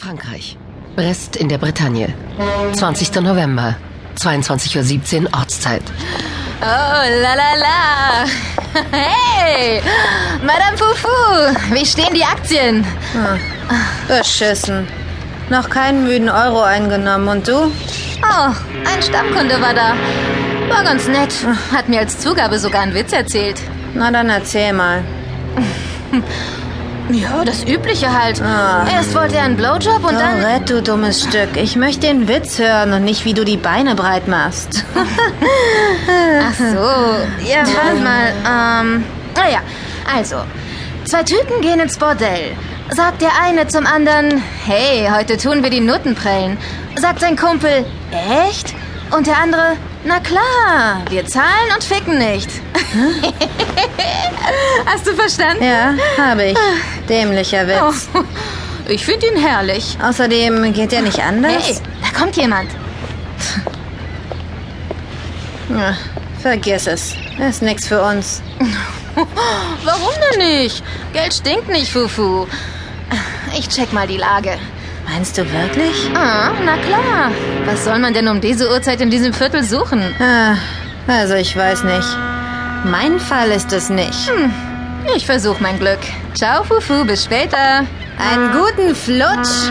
Frankreich. Brest in der Bretagne. 20. November. 22.17 Uhr Ortszeit. Oh, la la la. Hey, Madame Fufu, wie stehen die Aktien? Beschissen. Noch keinen müden Euro eingenommen. Und du? Oh, ein Stammkunde war da. War ganz nett. Hat mir als Zugabe sogar einen Witz erzählt. Na dann erzähl mal. Ja, das Übliche halt. Ah. Erst wollte er einen Blowjob und dann... Dorette, du dummes Stück. Ich möchte den Witz hören und nicht, wie du die Beine breit machst. Ach so. Ja, warte mal. Ähm, naja, also. Zwei Typen gehen ins Bordell. Sagt der eine zum anderen, hey, heute tun wir die Nutten prellen. Sagt sein Kumpel, echt? Und der andere, na klar, wir zahlen und ficken nicht. Hast du verstanden? Ja, habe ich. Dämlicher Witz. Oh, ich finde ihn herrlich. Außerdem geht er nicht anders. Hey, da kommt jemand. Ja, vergiss es. Ist nix für uns. Warum denn nicht? Geld stinkt nicht, Fufu. Ich check mal die Lage. Meinst du wirklich? Ah, na klar. Was soll man denn um diese Uhrzeit in diesem Viertel suchen? Ah, also ich weiß nicht. Mein Fall ist es nicht. Ich versuch mein Glück. Ciao, Fufu, bis später. Einen guten Flutsch.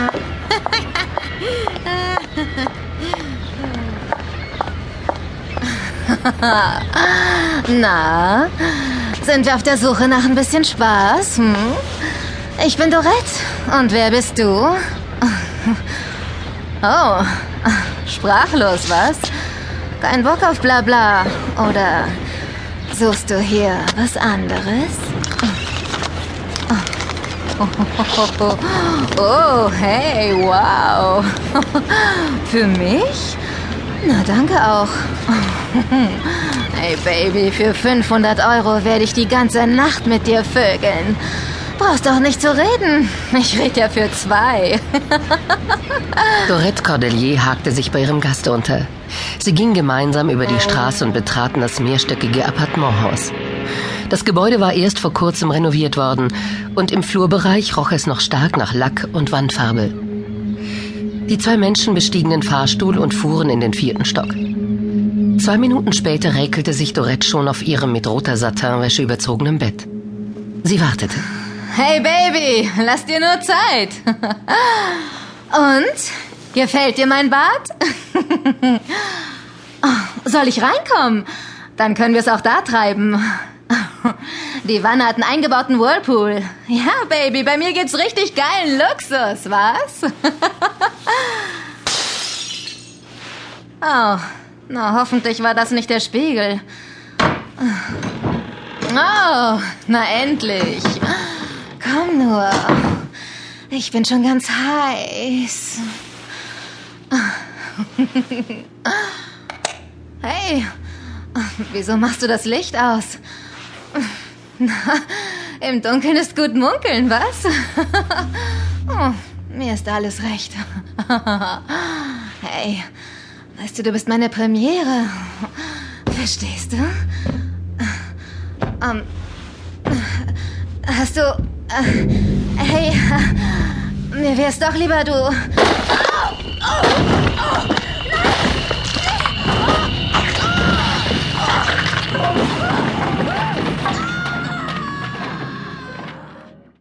Na, sind wir auf der Suche nach ein bisschen Spaß? Hm? Ich bin Dorette. Und wer bist du? Oh, sprachlos, was? Kein Bock auf Blabla. Oder suchst du hier was anderes? Oh, hey, wow. Für mich? Na, danke auch. Hey, Baby, für 500 Euro werde ich die ganze Nacht mit dir vögeln. Brauchst doch nicht zu reden. Ich rede ja für zwei. Dorette Cordelier hakte sich bei ihrem Gast unter. Sie gingen gemeinsam über die Straße und betraten das mehrstöckige Appartementhaus. Das Gebäude war erst vor kurzem renoviert worden und im Flurbereich roch es noch stark nach Lack und Wandfarbe. Die zwei Menschen bestiegen den Fahrstuhl und fuhren in den vierten Stock. Zwei Minuten später räkelte sich Dorette schon auf ihrem mit roter Satinwäsche überzogenen Bett. Sie wartete. Hey, Baby, lass dir nur Zeit. Und? Gefällt dir mein Bad? Oh, Soll ich reinkommen? Dann können wir es auch da treiben. Die Wanne hat einen eingebauten Whirlpool. Ja, Baby, bei mir gibt's richtig geilen Luxus, was? Oh, na, hoffentlich war das nicht der Spiegel. Oh, na endlich. Komm nur. Ich bin schon ganz heiß. Hey, wieso machst du das Licht aus? Na, im Dunkeln ist gut munkeln, was? Oh, mir ist alles recht. Hey, weißt du, du bist meine Premiere. Verstehst du? Ähm, hast du... Äh, hey, mir wär's doch lieber du...